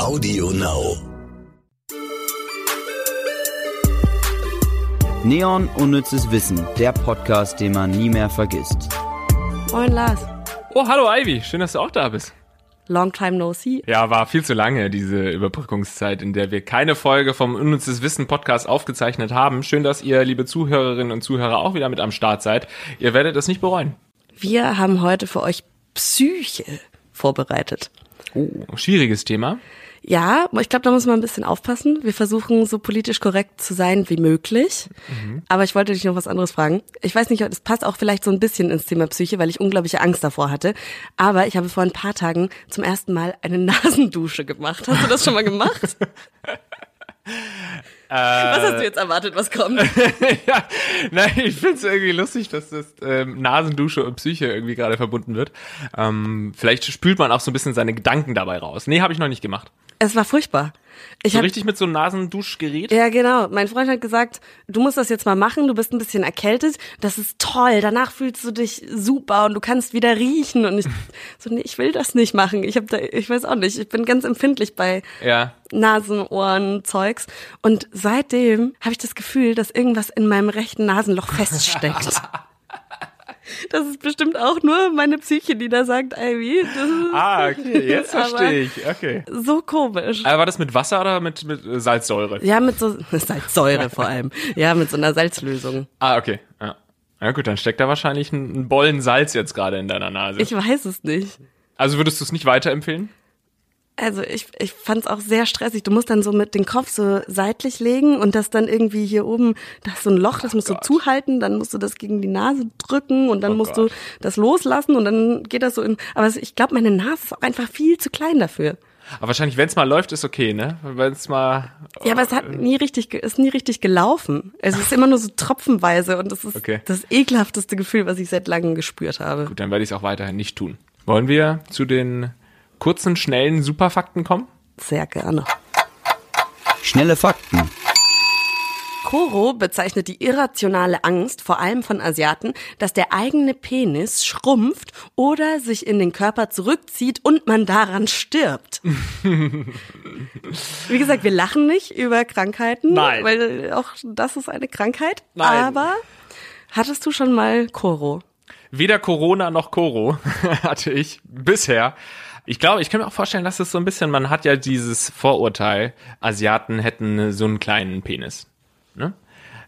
Audio Now. Neon Unnützes Wissen, der Podcast, den man nie mehr vergisst. Moin Lars. Oh, hallo Ivy, schön, dass du auch da bist. Long time no see. Ja, war viel zu lange, diese Überbrückungszeit, in der wir keine Folge vom Unnützes Wissen Podcast aufgezeichnet haben. Schön, dass ihr, liebe Zuhörerinnen und Zuhörer, auch wieder mit am Start seid. Ihr werdet es nicht bereuen. Wir haben heute für euch Psyche vorbereitet. Oh, schwieriges Thema. Ja, ich glaube, da muss man ein bisschen aufpassen. Wir versuchen so politisch korrekt zu sein wie möglich. Mhm. Aber ich wollte dich noch was anderes fragen. Ich weiß nicht, es passt auch vielleicht so ein bisschen ins Thema Psyche, weil ich unglaubliche Angst davor hatte. Aber ich habe vor ein paar Tagen zum ersten Mal eine Nasendusche gemacht. Hast du das schon mal gemacht? was hast du jetzt erwartet, was kommt? ja, nein, ich finde es irgendwie lustig, dass das ähm, Nasendusche und Psyche irgendwie gerade verbunden wird. Ähm, vielleicht spült man auch so ein bisschen seine Gedanken dabei raus. Nee, habe ich noch nicht gemacht. Es war furchtbar. Ich so hab, richtig mit so einem Nasenduschgerät? Ja, genau. Mein Freund hat gesagt, du musst das jetzt mal machen, du bist ein bisschen erkältet, das ist toll, danach fühlst du dich super und du kannst wieder riechen und ich so nee, ich will das nicht machen. Ich habe da ich weiß auch nicht, ich bin ganz empfindlich bei ja. Nasen, Ohren, Zeugs und seitdem habe ich das Gefühl, dass irgendwas in meinem rechten Nasenloch feststeckt. Das ist bestimmt auch nur meine Psyche, die da sagt, Ivy. ah, okay, jetzt verstehe ich. Okay. So komisch. Aber war das mit Wasser oder mit, mit Salzsäure? Ja, mit so Salzsäure vor allem. Ja, mit so einer Salzlösung. Ah, okay. Ja. Ja gut, dann steckt da wahrscheinlich ein Bollen Salz jetzt gerade in deiner Nase. Ich weiß es nicht. Also würdest du es nicht weiterempfehlen? Also ich, ich fand es auch sehr stressig. Du musst dann so mit dem Kopf so seitlich legen und das dann irgendwie hier oben, da ist so ein Loch, das musst oh du zuhalten, dann musst du das gegen die Nase drücken und dann oh musst Gott. du das loslassen und dann geht das so in. Aber ich glaube, meine Nase ist auch einfach viel zu klein dafür. Aber wahrscheinlich, wenn es mal läuft, ist okay, ne? Wenn es mal. Ja, aber es hat nie richtig, ist nie richtig gelaufen. Es ist immer nur so tropfenweise und das ist okay. das ekelhafteste Gefühl, was ich seit langem gespürt habe. Gut, dann werde ich es auch weiterhin nicht tun. Wollen wir zu den kurzen, schnellen Superfakten kommen? Sehr gerne. Schnelle Fakten. Koro bezeichnet die irrationale Angst, vor allem von Asiaten, dass der eigene Penis schrumpft oder sich in den Körper zurückzieht und man daran stirbt. Wie gesagt, wir lachen nicht über Krankheiten, Nein. weil auch das ist eine Krankheit. Nein. Aber hattest du schon mal Koro? Weder Corona noch Koro hatte ich bisher. Ich glaube, ich kann mir auch vorstellen, dass es so ein bisschen, man hat ja dieses Vorurteil, Asiaten hätten so einen kleinen Penis. Ne?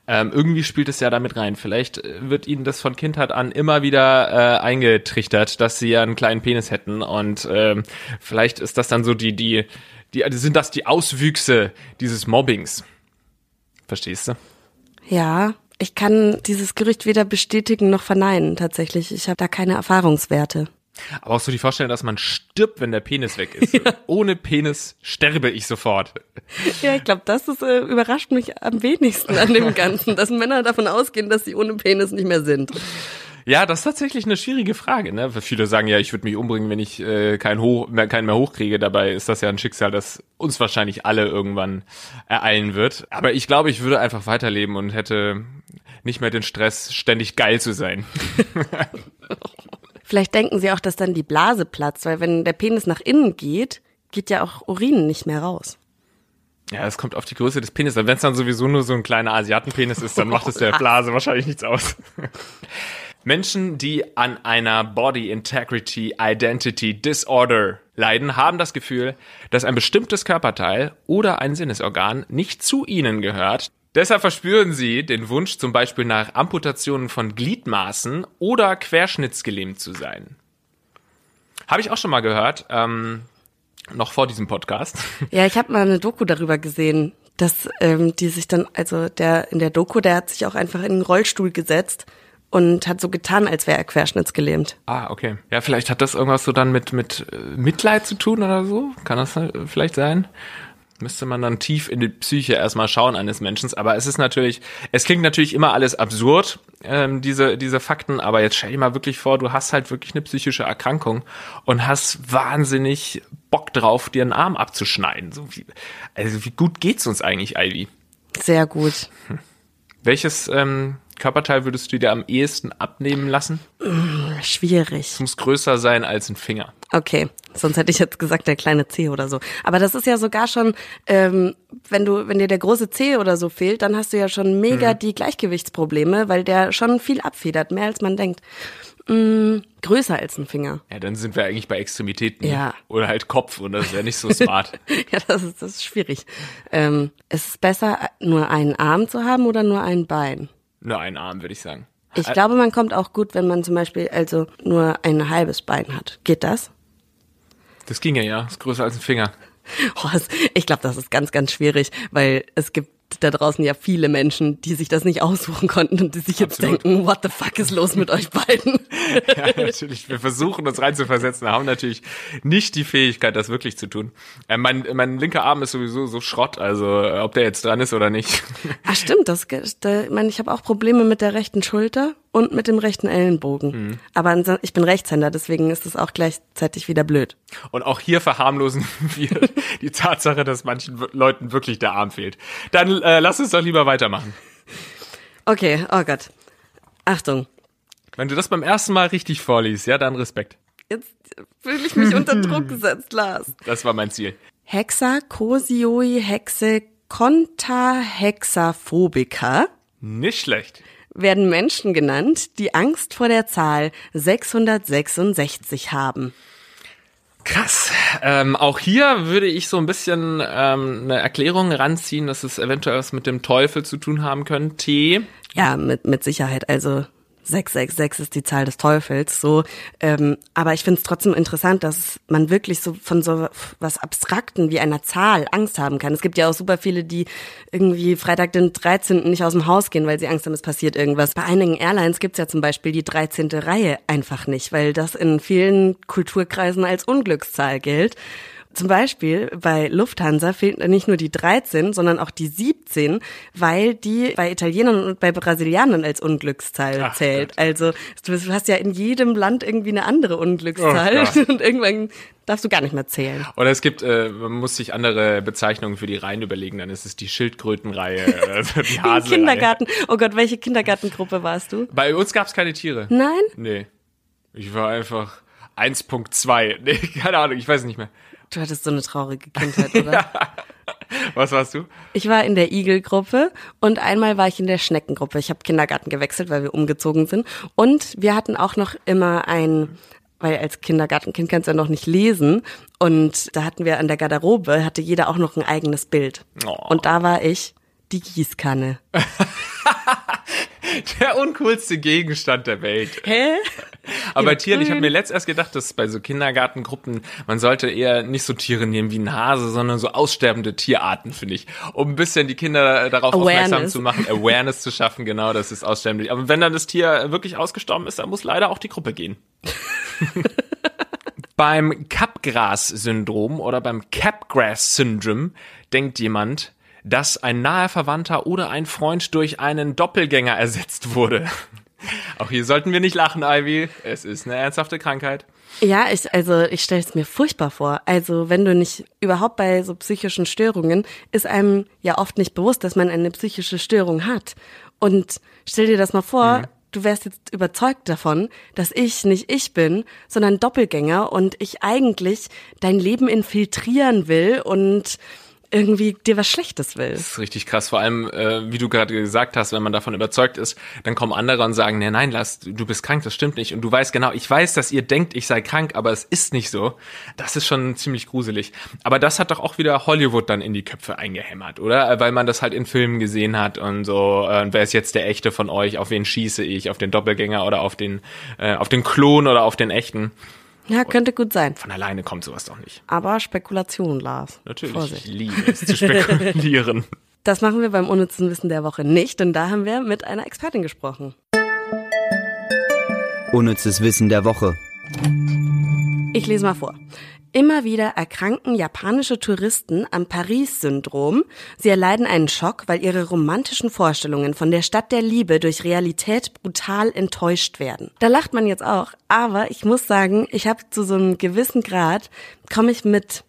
Ähm, irgendwie spielt es ja damit rein. Vielleicht äh, wird ihnen das von Kindheit an immer wieder äh, eingetrichtert, dass sie ja einen kleinen Penis hätten und ähm, vielleicht ist das dann so die, die, die, sind das die Auswüchse dieses Mobbings. Verstehst du? Ja, ich kann dieses Gerücht weder bestätigen noch verneinen tatsächlich. Ich habe da keine Erfahrungswerte. Aber auch so die Vorstellung, dass man stirbt, wenn der Penis weg ist. Ja. Ohne Penis sterbe ich sofort. Ja, ich glaube, das ist, äh, überrascht mich am wenigsten an dem Ganzen, dass Männer davon ausgehen, dass sie ohne Penis nicht mehr sind. Ja, das ist tatsächlich eine schwierige Frage. Ne? Viele sagen ja, ich würde mich umbringen, wenn ich äh, keinen, hoch, mehr, keinen mehr hochkriege. Dabei ist das ja ein Schicksal, das uns wahrscheinlich alle irgendwann ereilen wird. Aber ich glaube, ich würde einfach weiterleben und hätte nicht mehr den Stress, ständig geil zu sein. Vielleicht denken sie auch, dass dann die Blase platzt, weil wenn der Penis nach innen geht, geht ja auch Urin nicht mehr raus. Ja, es kommt auf die Größe des Penis. Wenn es dann sowieso nur so ein kleiner Asiatenpenis ist, dann macht es der Blase wahrscheinlich nichts aus. Menschen, die an einer Body Integrity Identity Disorder leiden, haben das Gefühl, dass ein bestimmtes Körperteil oder ein Sinnesorgan nicht zu ihnen gehört. Deshalb verspüren sie den Wunsch zum Beispiel nach Amputationen von Gliedmaßen oder querschnittsgelähmt zu sein. Habe ich auch schon mal gehört, ähm, noch vor diesem Podcast. Ja, ich habe mal eine Doku darüber gesehen, dass ähm, die sich dann, also der in der Doku, der hat sich auch einfach in den Rollstuhl gesetzt und hat so getan, als wäre er querschnittsgelähmt. Ah, okay. Ja, vielleicht hat das irgendwas so dann mit mit äh, Mitleid zu tun oder so. Kann das äh, vielleicht sein? Müsste man dann tief in die Psyche erstmal schauen eines Menschen. Aber es ist natürlich, es klingt natürlich immer alles absurd, ähm, diese, diese Fakten, aber jetzt stell dir mal wirklich vor, du hast halt wirklich eine psychische Erkrankung und hast wahnsinnig Bock drauf, dir einen Arm abzuschneiden. So wie, also wie gut geht's uns eigentlich, Ivy? Sehr gut. Hm. Welches ähm, Körperteil würdest du dir am ehesten abnehmen lassen? Schwierig. Es muss größer sein als ein Finger. Okay, sonst hätte ich jetzt gesagt der kleine C oder so. Aber das ist ja sogar schon, ähm, wenn du, wenn dir der große C oder so fehlt, dann hast du ja schon mega die Gleichgewichtsprobleme, weil der schon viel abfedert, mehr als man denkt. Mm, größer als ein Finger. Ja, dann sind wir eigentlich bei Extremitäten. Ja. Oder halt Kopf und das ist ja nicht so smart. ja, das ist, das ist schwierig. Ähm, ist es besser, nur einen Arm zu haben oder nur ein Bein? Nur ein Arm, würde ich sagen. Ich glaube, man kommt auch gut, wenn man zum Beispiel also nur ein halbes Bein hat. Geht das? Das ging ja, ja. Ist größer als ein Finger. Oh, ich glaube, das ist ganz, ganz schwierig, weil es gibt da draußen ja viele Menschen, die sich das nicht aussuchen konnten und die sich jetzt Absolut. denken, what the fuck ist los mit euch beiden? Ja, natürlich. Wir versuchen uns reinzuversetzen, haben natürlich nicht die Fähigkeit, das wirklich zu tun. Äh, mein, mein linker Arm ist sowieso so Schrott, also äh, ob der jetzt dran ist oder nicht. Ach stimmt, das, da, ich meine, ich habe auch Probleme mit der rechten Schulter und mit dem rechten Ellenbogen. Aber anso- ich bin Rechtshänder, deswegen ist es auch gleichzeitig wieder blöd. Und auch hier verharmlosen wir die Tatsache, dass manchen Leuten wirklich der Arm fehlt. Dann äh, lass uns doch lieber weitermachen. Okay, oh Gott. Achtung, Wenn du das beim ersten Mal richtig vorliest, ja, dann Respekt. jetzt fühle ich mich unter Druck gesetzt, Lars. Das war mein Ziel. Hexacosioi hexe Hexaphobica Nicht schlecht. Werden Menschen genannt, die Angst vor der Zahl 666 haben. Krass. Ähm, auch hier würde ich so ein bisschen ähm, eine Erklärung ranziehen, dass es eventuell was mit dem Teufel zu tun haben könnte. Ja, mit, mit Sicherheit. Also 666 ist die Zahl des Teufels, so. Ähm, aber ich finde es trotzdem interessant, dass man wirklich so von so was Abstrakten wie einer Zahl Angst haben kann. Es gibt ja auch super viele, die irgendwie Freitag den 13. nicht aus dem Haus gehen, weil sie Angst haben, es passiert irgendwas. Bei einigen Airlines gibt's ja zum Beispiel die 13. Reihe einfach nicht, weil das in vielen Kulturkreisen als Unglückszahl gilt. Zum Beispiel bei Lufthansa fehlt nicht nur die 13, sondern auch die 17, weil die bei Italienern und bei Brasilianern als Unglückszahl Ach zählt. Gott. Also du hast ja in jedem Land irgendwie eine andere Unglückszahl Oh und irgendwann darfst du gar nicht mehr zählen. Oder es gibt, äh, man muss sich andere Bezeichnungen für die Reihen überlegen, dann ist es die Schildkrötenreihe oder so die Haselreihe. Kindergarten. Oh Gott, welche Kindergartengruppe warst du? Bei uns gab es keine Tiere. Nein? Nee. Ich war einfach 1.2. Nee, keine Ahnung, ich weiß nicht mehr. Du hattest so eine traurige Kindheit, oder? Was warst du? Ich war in der Igel-Gruppe und einmal war ich in der Schneckengruppe. Ich habe Kindergarten gewechselt, weil wir umgezogen sind. Und wir hatten auch noch immer ein, weil als Kindergartenkind kannst du ja noch nicht lesen. Und da hatten wir an der Garderobe, hatte jeder auch noch ein eigenes Bild. Oh. Und da war ich die Gießkanne. Der uncoolste Gegenstand der Welt. Hä? Aber Ja, Tieren, ich habe mir letzt erst gedacht, dass bei so Kindergartengruppen, man sollte eher nicht so Tiere nehmen wie ein Hase, sondern so aussterbende Tierarten, finde ich. Um ein bisschen die Kinder darauf aufmerksam Awareness. zu machen, Awareness zu schaffen, genau, das ist aussterbend. Aber wenn dann das Tier wirklich ausgestorben ist, dann muss leider auch die Gruppe gehen. beim Capgras-Syndrom oder beim Capgras-Syndrom denkt jemand, dass ein naher Verwandter oder ein Freund durch einen Doppelgänger ersetzt wurde. Auch hier sollten wir nicht lachen, Ivy. Es ist eine ernsthafte Krankheit. Ja, ich, also ich stelle es mir furchtbar vor. Also wenn du nicht überhaupt bei so psychischen Störungen ist einem ja oft nicht bewusst, dass man eine psychische Störung hat. Und stell dir das mal vor, Mhm. du wärst jetzt überzeugt davon, dass ich nicht ich bin, sondern Doppelgänger und ich eigentlich dein Leben infiltrieren will und irgendwie dir was Schlechtes will. Das ist richtig krass. Vor allem, äh, wie du gerade gesagt hast, wenn man davon überzeugt ist, dann kommen andere und sagen, nee, nein, lass, du bist krank, das stimmt nicht. Und du weißt genau, ich weiß, dass ihr denkt, ich sei krank, aber es ist nicht so. Das ist schon ziemlich gruselig. Aber das hat doch auch wieder Hollywood dann in die Köpfe eingehämmert, oder? Äh, Weil man das halt in Filmen gesehen hat und so, äh, wer ist jetzt der Echte von euch? Auf wen schieße ich? Auf den Doppelgänger oder auf den, äh, auf den Klon oder auf den Echten? Ja, könnte gut sein. Von alleine kommt sowas doch nicht. Aber Spekulation, Lars. Natürlich, Vorsicht. ich liebe es zu spekulieren. Das machen wir beim unnützen Wissen der Woche nicht, denn da haben wir mit einer Expertin gesprochen. Unnützes Wissen der Woche. Ich lese mal vor. Immer wieder erkranken japanische Touristen am Paris-Syndrom. Sie erleiden einen Schock, weil ihre romantischen Vorstellungen von der Stadt der Liebe durch Realität brutal enttäuscht werden. Da lacht man jetzt auch, aber ich muss sagen, ich habe zu so einem gewissen Grad, komme ich mit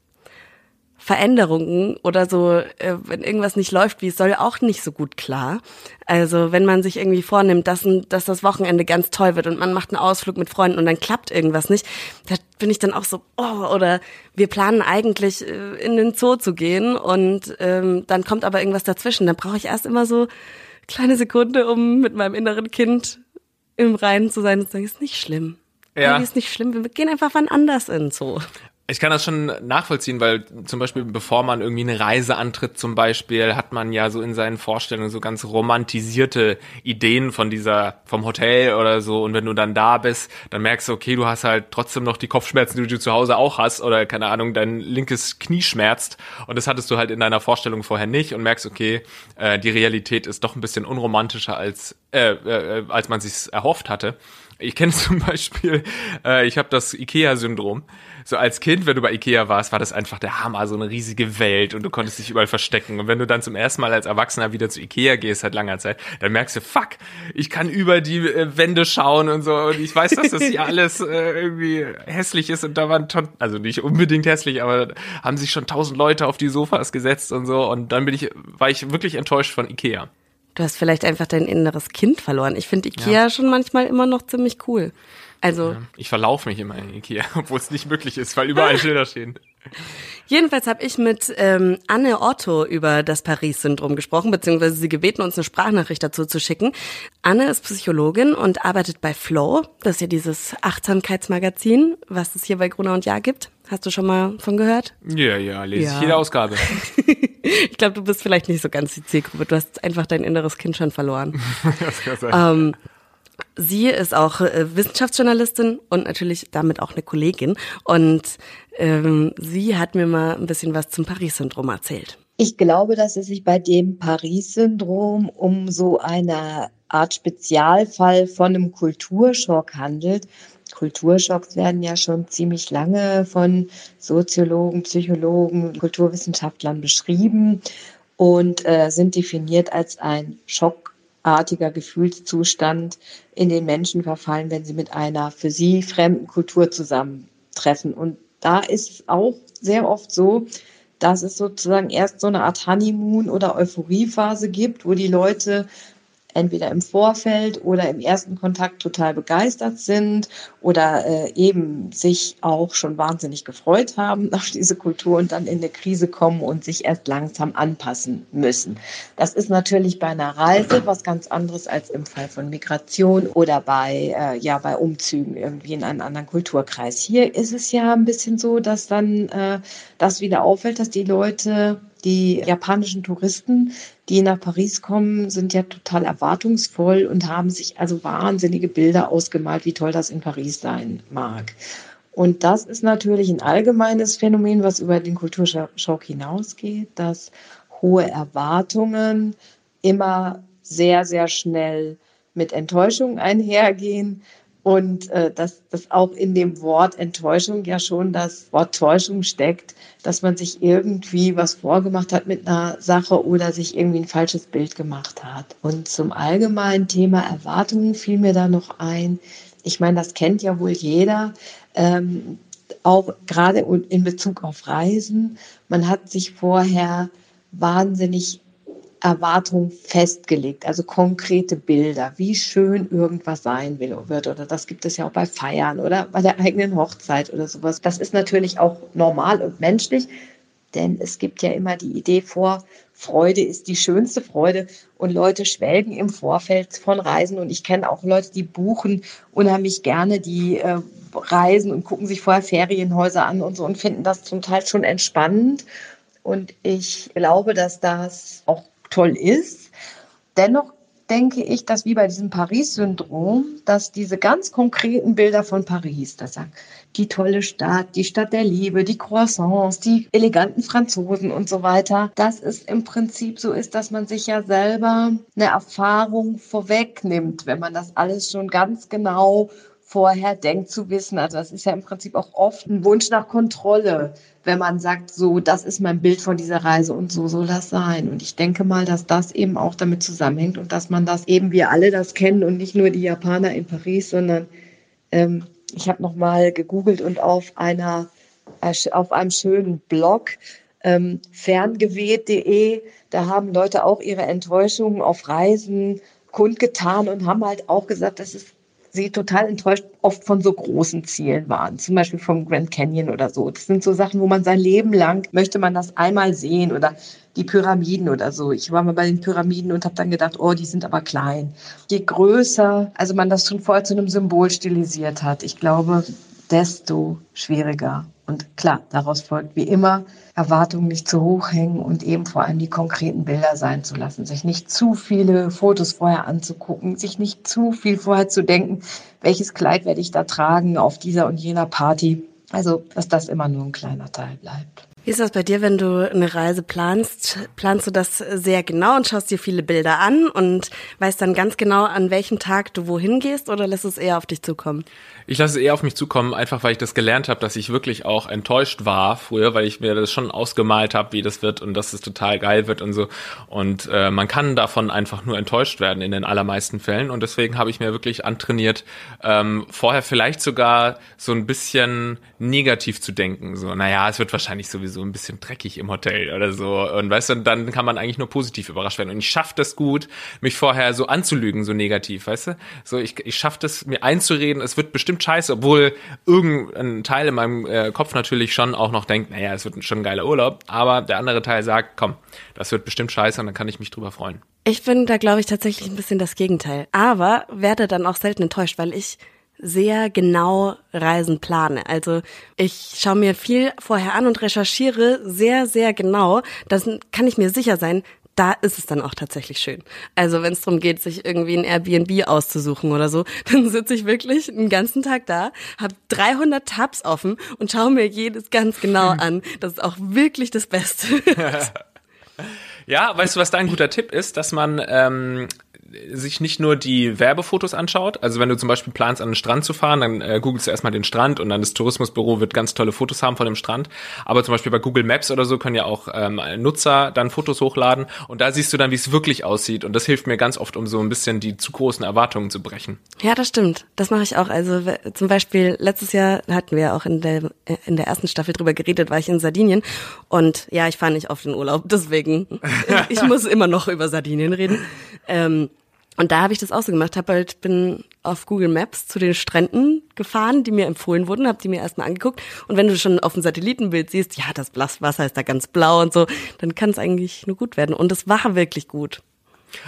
Veränderungen oder so, äh, wenn irgendwas nicht läuft, wie es soll, auch nicht so gut klar. Also wenn man sich irgendwie vornimmt, dass, dass das Wochenende ganz toll wird und man macht einen Ausflug mit Freunden und dann klappt irgendwas nicht, da bin ich dann auch so, oh, oder wir planen eigentlich äh, in den Zoo zu gehen und ähm, dann kommt aber irgendwas dazwischen. Dann brauche ich erst immer so kleine Sekunde, um mit meinem inneren Kind im Reinen zu sein und zu sagen, ist nicht schlimm. Ja. Nee, ist nicht schlimm. Wir gehen einfach wann anders in den Zoo. Ich kann das schon nachvollziehen, weil zum Beispiel, bevor man irgendwie eine Reise antritt, zum Beispiel, hat man ja so in seinen Vorstellungen so ganz romantisierte Ideen von dieser, vom Hotel oder so. Und wenn du dann da bist, dann merkst du, okay, du hast halt trotzdem noch die Kopfschmerzen, die du zu Hause auch hast, oder keine Ahnung, dein linkes Knie schmerzt. Und das hattest du halt in deiner Vorstellung vorher nicht und merkst, okay, äh, die Realität ist doch ein bisschen unromantischer als, äh, äh, als man sich erhofft hatte. Ich kenne zum Beispiel, äh, ich habe das IKEA-Syndrom. So als Kind, wenn du bei IKEA warst, war das einfach der Hammer, so eine riesige Welt und du konntest dich überall verstecken. Und wenn du dann zum ersten Mal als Erwachsener wieder zu IKEA gehst, seit langer Zeit, dann merkst du, fuck, ich kann über die äh, Wände schauen und so. Und ich weiß, dass das hier alles äh, irgendwie hässlich ist und da waren, also nicht unbedingt hässlich, aber haben sich schon tausend Leute auf die Sofas gesetzt und so. Und dann bin ich, war ich wirklich enttäuscht von IKEA. Du hast vielleicht einfach dein inneres Kind verloren. Ich finde Ikea ja. schon manchmal immer noch ziemlich cool. Also ich verlaufe mich immer in Ikea, obwohl es nicht möglich ist, weil überall Schilder stehen. Jedenfalls habe ich mit ähm, Anne Otto über das Paris-Syndrom gesprochen, beziehungsweise sie gebeten, uns eine Sprachnachricht dazu zu schicken. Anne ist Psychologin und arbeitet bei Flow. Das ist ja dieses Achtsamkeitsmagazin, was es hier bei Gruner und Jahr gibt. Hast du schon mal von gehört? Ja, ja, lese ja. ich jede Ausgabe. ich glaube, du bist vielleicht nicht so ganz die Zielgruppe. Du hast einfach dein inneres Kind schon verloren. das kann sein. Ähm, sie ist auch äh, Wissenschaftsjournalistin und natürlich damit auch eine Kollegin. Und ähm, sie hat mir mal ein bisschen was zum Paris-Syndrom erzählt. Ich glaube, dass es sich bei dem Paris-Syndrom um so eine Art Spezialfall von einem Kulturschock handelt, Kulturschocks werden ja schon ziemlich lange von Soziologen, Psychologen, Kulturwissenschaftlern beschrieben und äh, sind definiert als ein schockartiger Gefühlszustand, in den Menschen verfallen, wenn sie mit einer für sie fremden Kultur zusammentreffen. Und da ist es auch sehr oft so, dass es sozusagen erst so eine Art Honeymoon- oder Euphoriephase gibt, wo die Leute entweder im Vorfeld oder im ersten Kontakt total begeistert sind oder äh, eben sich auch schon wahnsinnig gefreut haben auf diese Kultur und dann in eine Krise kommen und sich erst langsam anpassen müssen. Das ist natürlich bei einer Reise was ganz anderes als im Fall von Migration oder bei, äh, ja, bei Umzügen irgendwie in einen anderen Kulturkreis. Hier ist es ja ein bisschen so, dass dann äh, das wieder auffällt, dass die Leute die japanischen Touristen, die nach Paris kommen, sind ja total erwartungsvoll und haben sich also wahnsinnige Bilder ausgemalt, wie toll das in Paris sein mag. Und das ist natürlich ein allgemeines Phänomen, was über den Kulturschock hinausgeht, dass hohe Erwartungen immer sehr, sehr schnell mit Enttäuschung einhergehen und äh, dass, dass auch in dem Wort Enttäuschung ja schon das Wort Täuschung steckt, dass man sich irgendwie was vorgemacht hat mit einer Sache oder sich irgendwie ein falsches Bild gemacht hat. Und zum allgemeinen Thema Erwartungen fiel mir da noch ein. Ich meine, das kennt ja wohl jeder. Ähm, auch gerade in Bezug auf Reisen. Man hat sich vorher wahnsinnig Erwartung festgelegt, also konkrete Bilder, wie schön irgendwas sein will, wird. Oder das gibt es ja auch bei Feiern oder bei der eigenen Hochzeit oder sowas. Das ist natürlich auch normal und menschlich, denn es gibt ja immer die Idee vor, Freude ist die schönste Freude und Leute schwelgen im Vorfeld von Reisen und ich kenne auch Leute, die buchen unheimlich gerne die äh, Reisen und gucken sich vorher Ferienhäuser an und so und finden das zum Teil schon entspannend. Und ich glaube, dass das auch toll ist. Dennoch denke ich, dass wie bei diesem Paris-Syndrom, dass diese ganz konkreten Bilder von Paris, das sagen, die tolle Stadt, die Stadt der Liebe, die Croissants, die eleganten Franzosen und so weiter, dass es im Prinzip so ist, dass man sich ja selber eine Erfahrung vorwegnimmt, wenn man das alles schon ganz genau vorher denkt zu wissen. Also das ist ja im Prinzip auch oft ein Wunsch nach Kontrolle, wenn man sagt, so, das ist mein Bild von dieser Reise und so soll das sein. Und ich denke mal, dass das eben auch damit zusammenhängt und dass man das eben wir alle das kennen und nicht nur die Japaner in Paris, sondern ähm, ich habe noch mal gegoogelt und auf einer auf einem schönen Blog ähm, ferngeweht.de, da haben Leute auch ihre Enttäuschungen auf Reisen kundgetan und haben halt auch gesagt, dass es sie total enttäuscht oft von so großen Zielen waren, zum Beispiel vom Grand Canyon oder so. Das sind so Sachen, wo man sein Leben lang möchte man das einmal sehen oder die Pyramiden oder so. Ich war mal bei den Pyramiden und habe dann gedacht, oh, die sind aber klein. Je größer, also man das schon vorher zu einem Symbol stilisiert hat, ich glaube, desto schwieriger. Und klar, daraus folgt wie immer, Erwartungen nicht zu hoch hängen und eben vor allem die konkreten Bilder sein zu lassen, sich nicht zu viele Fotos vorher anzugucken, sich nicht zu viel vorher zu denken, welches Kleid werde ich da tragen auf dieser und jener Party. Also, dass das immer nur ein kleiner Teil bleibt. Wie ist das bei dir, wenn du eine Reise planst? Planst du das sehr genau und schaust dir viele Bilder an und weißt dann ganz genau, an welchem Tag du wohin gehst oder lässt es eher auf dich zukommen? Ich lasse es eher auf mich zukommen, einfach weil ich das gelernt habe, dass ich wirklich auch enttäuscht war früher, weil ich mir das schon ausgemalt habe, wie das wird und dass es total geil wird und so. Und äh, man kann davon einfach nur enttäuscht werden in den allermeisten Fällen. Und deswegen habe ich mir wirklich antrainiert, ähm, vorher vielleicht sogar so ein bisschen negativ zu denken. So, naja, es wird wahrscheinlich sowieso ein bisschen dreckig im Hotel oder so. Und weißt du, dann kann man eigentlich nur positiv überrascht werden. Und ich schaffe das gut, mich vorher so anzulügen, so negativ, weißt du? So, ich, ich schaffe das, mir einzureden, es wird bestimmt bestimmt scheiße, obwohl irgendein Teil in meinem äh, Kopf natürlich schon auch noch denkt, naja, es wird schon ein geiler Urlaub, aber der andere Teil sagt, komm, das wird bestimmt scheiße und dann kann ich mich drüber freuen. Ich bin da, glaube ich, tatsächlich ein bisschen das Gegenteil. Aber werde dann auch selten enttäuscht, weil ich sehr genau Reisen plane. Also ich schaue mir viel vorher an und recherchiere sehr, sehr genau. Das kann ich mir sicher sein, da ist es dann auch tatsächlich schön. Also wenn es darum geht, sich irgendwie ein Airbnb auszusuchen oder so, dann sitze ich wirklich einen ganzen Tag da, habe 300 Tabs offen und schaue mir jedes ganz genau an. Das ist auch wirklich das Beste. ja, weißt du, was da ein guter Tipp ist, dass man ähm, sich nicht nur die Werbefotos anschaut, also wenn du zum Beispiel planst, an den Strand zu fahren, dann äh, googelst du erstmal den Strand und dann das Tourismusbüro wird ganz tolle Fotos haben von dem Strand. Aber zum Beispiel bei Google Maps oder so können ja auch ähm, Nutzer dann Fotos hochladen und da siehst du dann, wie es wirklich aussieht. Und das hilft mir ganz oft, um so ein bisschen die zu großen Erwartungen zu brechen. Ja, das stimmt. Das mache ich auch. Also zum Beispiel letztes Jahr hatten wir auch in der in der ersten Staffel drüber geredet, war ich in Sardinien und ja, ich fahre nicht oft in Urlaub, deswegen ich muss immer noch über Sardinien reden. Ähm, und da habe ich das auch so gemacht, hab halt bin auf Google Maps zu den Stränden gefahren, die mir empfohlen wurden, habe die mir erstmal angeguckt und wenn du schon auf dem Satellitenbild siehst, ja, das Wasser ist da ganz blau und so, dann kann es eigentlich nur gut werden und es war wirklich gut.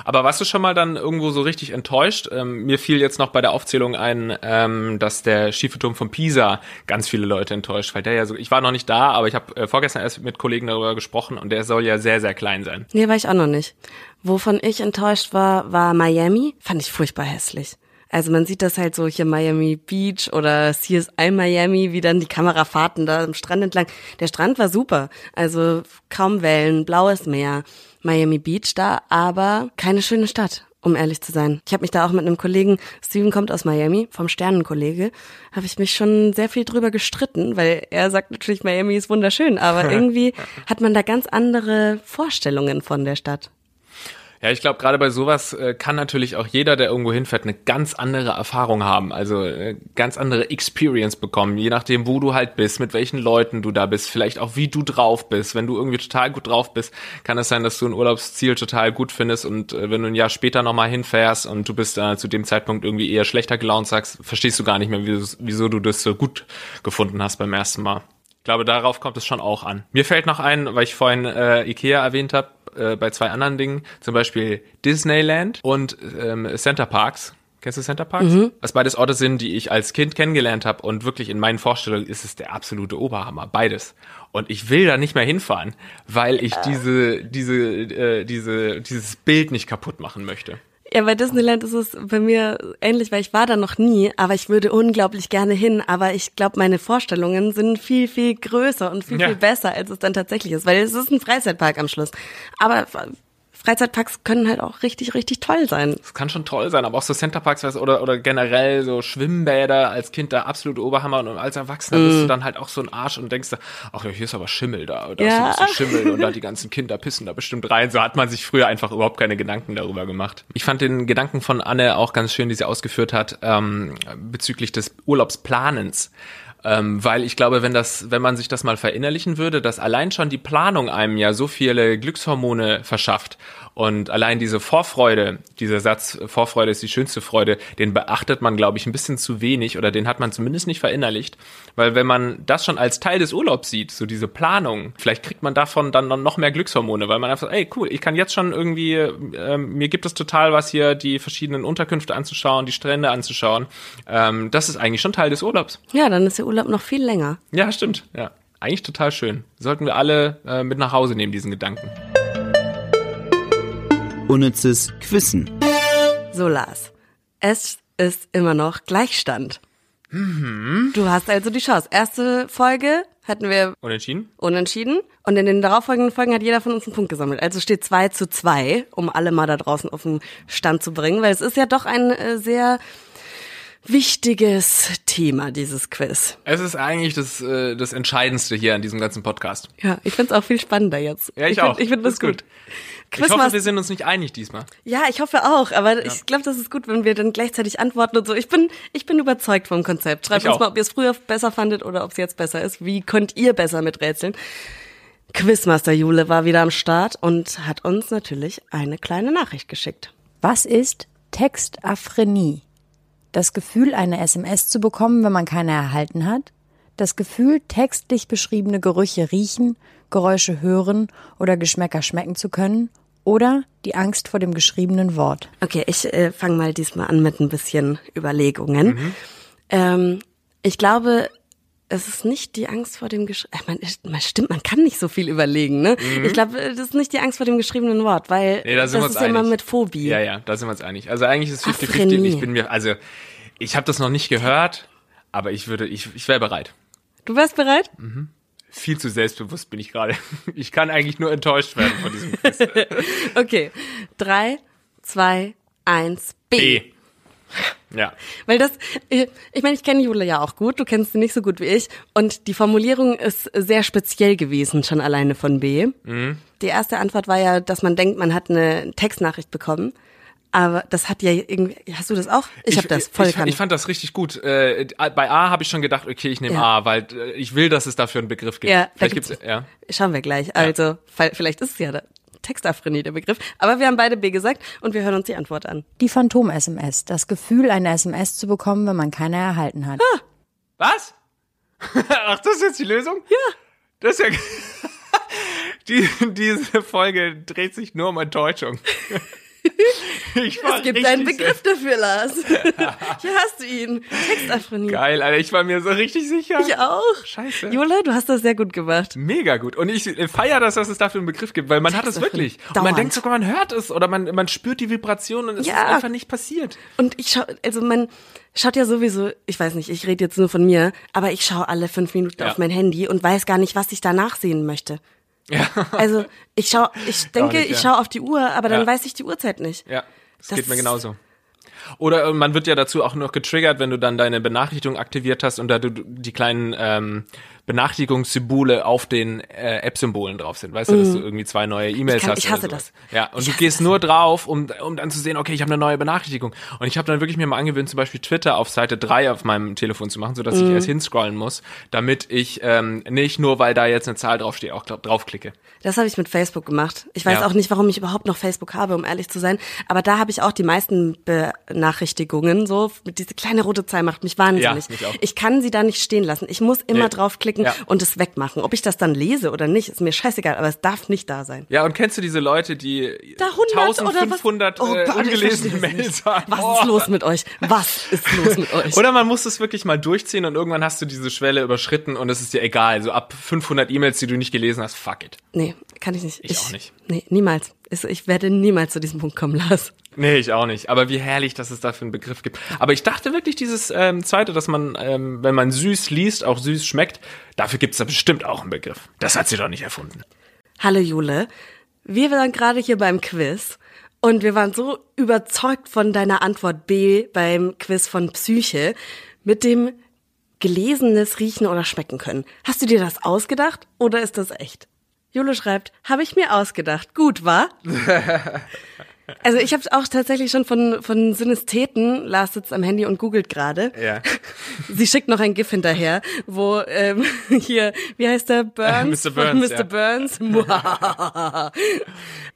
Aber warst du schon mal dann irgendwo so richtig enttäuscht? Ähm, mir fiel jetzt noch bei der Aufzählung ein, ähm, dass der schiefe Turm von Pisa ganz viele Leute enttäuscht, weil der ja so, ich war noch nicht da, aber ich habe äh, vorgestern erst mit Kollegen darüber gesprochen und der soll ja sehr, sehr klein sein. Nee, war ich auch noch nicht. Wovon ich enttäuscht war, war Miami. Fand ich furchtbar hässlich. Also man sieht das halt so hier Miami Beach oder CSI Miami, wie dann die Kamerafahrten da am Strand entlang. Der Strand war super. Also kaum Wellen, blaues Meer. Miami Beach da, aber keine schöne Stadt um ehrlich zu sein. Ich habe mich da auch mit einem Kollegen, Steven kommt aus Miami, vom Sternenkollege, habe ich mich schon sehr viel drüber gestritten, weil er sagt natürlich, Miami ist wunderschön, aber irgendwie hat man da ganz andere Vorstellungen von der Stadt. Ja, ich glaube, gerade bei sowas äh, kann natürlich auch jeder, der irgendwo hinfährt, eine ganz andere Erfahrung haben, also äh, ganz andere Experience bekommen, je nachdem, wo du halt bist, mit welchen Leuten du da bist, vielleicht auch wie du drauf bist. Wenn du irgendwie total gut drauf bist, kann es sein, dass du ein Urlaubsziel total gut findest und äh, wenn du ein Jahr später nochmal hinfährst und du bist äh, zu dem Zeitpunkt irgendwie eher schlechter gelaunt, sagst, verstehst du gar nicht mehr, wieso du das so gut gefunden hast beim ersten Mal. Ich glaube, darauf kommt es schon auch an. Mir fällt noch ein, weil ich vorhin äh, Ikea erwähnt habe, äh, bei zwei anderen Dingen, zum Beispiel Disneyland und ähm, Center Parks. Kennst du Center Parks? Mhm. Was beides Orte sind, die ich als Kind kennengelernt habe und wirklich in meinen Vorstellungen ist es der absolute Oberhammer, beides. Und ich will da nicht mehr hinfahren, weil ich diese diese äh, diese dieses Bild nicht kaputt machen möchte. Ja, bei Disneyland ist es bei mir ähnlich, weil ich war da noch nie, aber ich würde unglaublich gerne hin. Aber ich glaube, meine Vorstellungen sind viel, viel größer und viel, ja. viel besser, als es dann tatsächlich ist, weil es ist ein Freizeitpark am Schluss. Aber Freizeitparks können halt auch richtig, richtig toll sein. Es kann schon toll sein, aber auch so Centerparks oder, oder generell so Schwimmbäder als Kind da absolut Oberhammer und als Erwachsener mm. bist du dann halt auch so ein Arsch und denkst, ach ja, hier ist aber Schimmel da, da ja. ist ein bisschen Schimmel und da die ganzen Kinder pissen da bestimmt rein. So hat man sich früher einfach überhaupt keine Gedanken darüber gemacht. Ich fand den Gedanken von Anne auch ganz schön, die sie ausgeführt hat, ähm, bezüglich des Urlaubsplanens Ähm, weil ich glaube, wenn das, wenn man sich das mal verinnerlichen würde, dass allein schon die Planung einem ja so viele Glückshormone verschafft und allein diese Vorfreude, dieser Satz, Vorfreude ist die schönste Freude, den beachtet man, glaube ich, ein bisschen zu wenig oder den hat man zumindest nicht verinnerlicht. Weil wenn man das schon als Teil des Urlaubs sieht, so diese Planung, vielleicht kriegt man davon dann noch mehr Glückshormone, weil man einfach, ey, cool, ich kann jetzt schon irgendwie, ähm, mir gibt es total was hier, die verschiedenen Unterkünfte anzuschauen, die Strände anzuschauen. Ähm, das ist eigentlich schon Teil des Urlaubs. Ja, dann ist der Urlaub noch viel länger. Ja, stimmt. Ja, eigentlich total schön. Sollten wir alle äh, mit nach Hause nehmen, diesen Gedanken. Unnützes Quissen. So, Lars. Es ist immer noch Gleichstand. Du hast also die Chance. Erste Folge hatten wir Unentschieden? unentschieden und in den darauffolgenden Folgen hat jeder von uns einen Punkt gesammelt. Also steht 2 zu 2, um alle mal da draußen auf den Stand zu bringen, weil es ist ja doch ein äh, sehr wichtiges Thema, dieses Quiz. Es ist eigentlich das, äh, das Entscheidendste hier an diesem ganzen Podcast. Ja, ich find's auch viel spannender jetzt. Ja, ich, find, auch. Ich finde das ist gut. Ich hoffe, Quizmaster- wir sind uns nicht einig diesmal. Ja, ich hoffe auch, aber ich glaube, das ist gut, wenn wir dann gleichzeitig antworten und so. Ich bin, ich bin überzeugt vom Konzept. Schreibt Ich uns auch. mal, ob ihr es früher besser fandet oder ob es jetzt besser ist. Wie könnt ihr besser miträtseln? Quizmaster Jule war wieder am Start und hat uns natürlich eine kleine Nachricht geschickt. Was ist Textaphrenie? Das Gefühl, eine SMS zu bekommen, wenn man keine erhalten hat? Das Gefühl, textlich beschriebene Gerüche riechen, Geräusche hören oder Geschmäcker schmecken zu können? Oder die Angst vor dem geschriebenen Wort? Okay, ich äh, fange mal diesmal an mit ein bisschen Überlegungen. Mhm. Ähm, ich glaube, es ist nicht die Angst vor dem Gesch äh, man, stimmt, man kann nicht so viel überlegen, ne? Ich glaube, das ist nicht die Angst vor dem geschriebenen Wort, weil Mhm. Nee, da das ist ja immer mit Phobie. Ja, ja, da sind wir uns einig. Also eigentlich ist es 50-50 und Aphrenie. ich bin mir, also ich habe das noch nicht gehört, aber ich würde, ich, ich wäre bereit. Du wärst bereit? Viel zu selbstbewusst bin ich gerade. Ich kann eigentlich nur enttäuscht werden von diesem Quiz. Okay. Drei, zwei, eins, B. B. Ja. Weil das, äh, ich meine, ich kenne Jule ja auch gut, du kennst sie nicht so gut wie ich. Und die Formulierung ist sehr speziell gewesen, schon alleine von B. Mhm. Die erste Antwort war ja, dass man denkt, man hat eine Textnachricht bekommen. Aber das hat ja irgendwie, hast du das auch? Ich, habe das voll ich, ich fand das richtig gut. Äh, bei A habe ich schon gedacht, okay, ich nehme Ja. A, weil äh, ich will, dass es dafür einen Begriff gibt. Ja, da Vielleicht gibt's- gibt's, ja. Schauen wir gleich. Also, fall- vielleicht ist es ja der Textaphrenie der Begriff. Aber wir haben beide B gesagt und wir hören uns die Antwort an. Die Phantom-SMS. Das Gefühl, eine SMS zu bekommen, wenn man keine erhalten hat. Was? Ach, das ist jetzt die Lösung? Ja. Das ist ja. Die, diese Folge dreht sich nur um Enttäuschung. Es gibt einen Begriff dafür, Lars. Hier hast du ihn. Textaphrenie. Geil, Alter, ich war mir so richtig sicher. Ich auch. Scheiße. Jule, du hast das sehr gut gemacht. Mega gut. Und ich feiere das, dass es dafür einen Begriff gibt, weil man hat es wirklich. Und man Dauernd. denkt sogar, man hört es oder man, man spürt die Vibration und es Ja. ist einfach nicht passiert. Und ich schau, also man schaut ja sowieso, ich weiß nicht, ich rede jetzt nur von mir, aber ich schaue alle fünf Minuten Ja. auf mein Handy und weiß gar nicht, was ich danach sehen möchte. Ja. Also ich schau, ich denke, nicht, ich ja. schaue auf die Uhr, aber dann Ja. weiß ich die Uhrzeit nicht. Ja, das, Das geht mir genauso. Oder äh, man wird ja dazu auch noch getriggert, wenn du dann deine Benachrichtigung aktiviert hast und da du die kleinen ähm, Benachrichtigungssymbole auf den äh, App-Symbolen drauf sind. Weißt du, dass du irgendwie zwei neue E-Mails Mhm. Hast. ich hasse das. Ja, und Ich du gehst das. nur drauf, um, um dann zu sehen, okay, ich habe eine neue Benachrichtigung. Und ich habe dann wirklich mir mal angewöhnt, zum Beispiel Twitter auf Seite 3 auf meinem Telefon zu machen, sodass Mhm. ich erst hinscrollen muss, damit ich ähm, nicht nur, weil da jetzt eine Zahl draufsteht, auch dra- draufklicke. Das habe ich mit Facebook gemacht. Ich weiß Ja. auch nicht, warum ich überhaupt noch Facebook habe, um ehrlich zu sein. Aber da habe ich auch die meisten Benachrichtigungen. So, diese kleine rote Zahl macht mich wahnsinnig. Ja, mich. Ich kann sie da nicht stehen lassen. Ich muss immer Nee. draufklicken Ja. und es wegmachen. Ob ich das dann lese oder nicht, ist mir scheißegal. Aber es darf nicht da sein. Ja, und kennst du diese Leute, die Da 100 oder was? 1500 Oh äh, ich ungelesene Mails haben? Was Boah. ist los mit euch? Was ist los mit euch? Oder man muss es wirklich mal durchziehen und irgendwann hast du diese Schwelle überschritten und es ist dir egal. So ab 500 E-Mails, die du nicht gelesen hast, fuck it. Nee, kann ich nicht. Ich auch nicht. Nee, niemals. Ich- Ich werde niemals zu diesem Punkt kommen, Lars. Nee, ich auch nicht. Aber wie herrlich, dass es dafür einen Begriff gibt. Aber ich dachte wirklich dieses ähm, zweite, dass man, ähm, wenn man süß liest, auch süß schmeckt, dafür gibt's da bestimmt auch einen Begriff. Das hat sie doch nicht erfunden. Hallo Jule. Wir waren gerade hier beim Quiz und wir waren so überzeugt von deiner Antwort B beim Quiz von Psyche mit dem gelesenes riechen oder schmecken können. Hast du dir das ausgedacht oder ist das echt? Jule schreibt, habe ich mir ausgedacht. Gut, war? Also ich habe auch tatsächlich schon von, von Synestheten, Lars sitzt am Handy und googelt gerade. Ja. Sie schickt noch ein GIF hinterher, wo ähm, hier, wie heißt der, Burns? Mr. Burns, Mr. ja. Burns.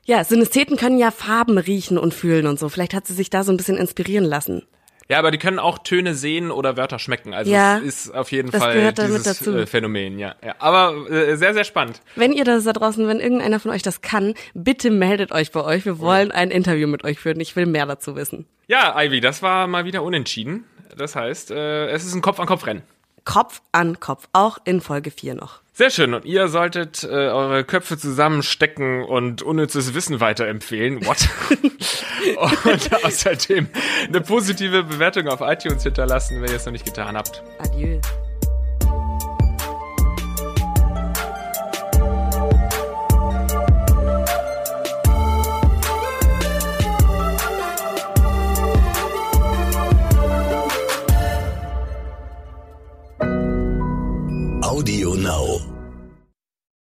ja, Synestheten können ja Farben riechen und fühlen und so. Vielleicht hat sie sich da so ein bisschen inspirieren lassen. Ja, aber die können auch Töne sehen oder Wörter schmecken. Also Ja, es ist auf jeden Fall dieses dazu. Äh, Phänomen, ja. ja. Aber äh, sehr, sehr spannend. Wenn ihr das da draußen, wenn irgendeiner von euch das kann, bitte meldet euch bei euch. Wir wollen ein Interview mit euch führen. Ich will mehr dazu wissen. Ja, Ivy, das war mal wieder unentschieden. Das heißt, äh, es ist ein Kopf-an-Kopf-Rennen. Kopf an Kopf, auch in Folge 4 noch. Sehr schön. Und ihr solltet äh, eure Köpfe zusammenstecken und unnützes Wissen weiterempfehlen. What? und außerdem eine positive Bewertung auf iTunes hinterlassen, wenn ihr es noch nicht getan habt. Adieu. now.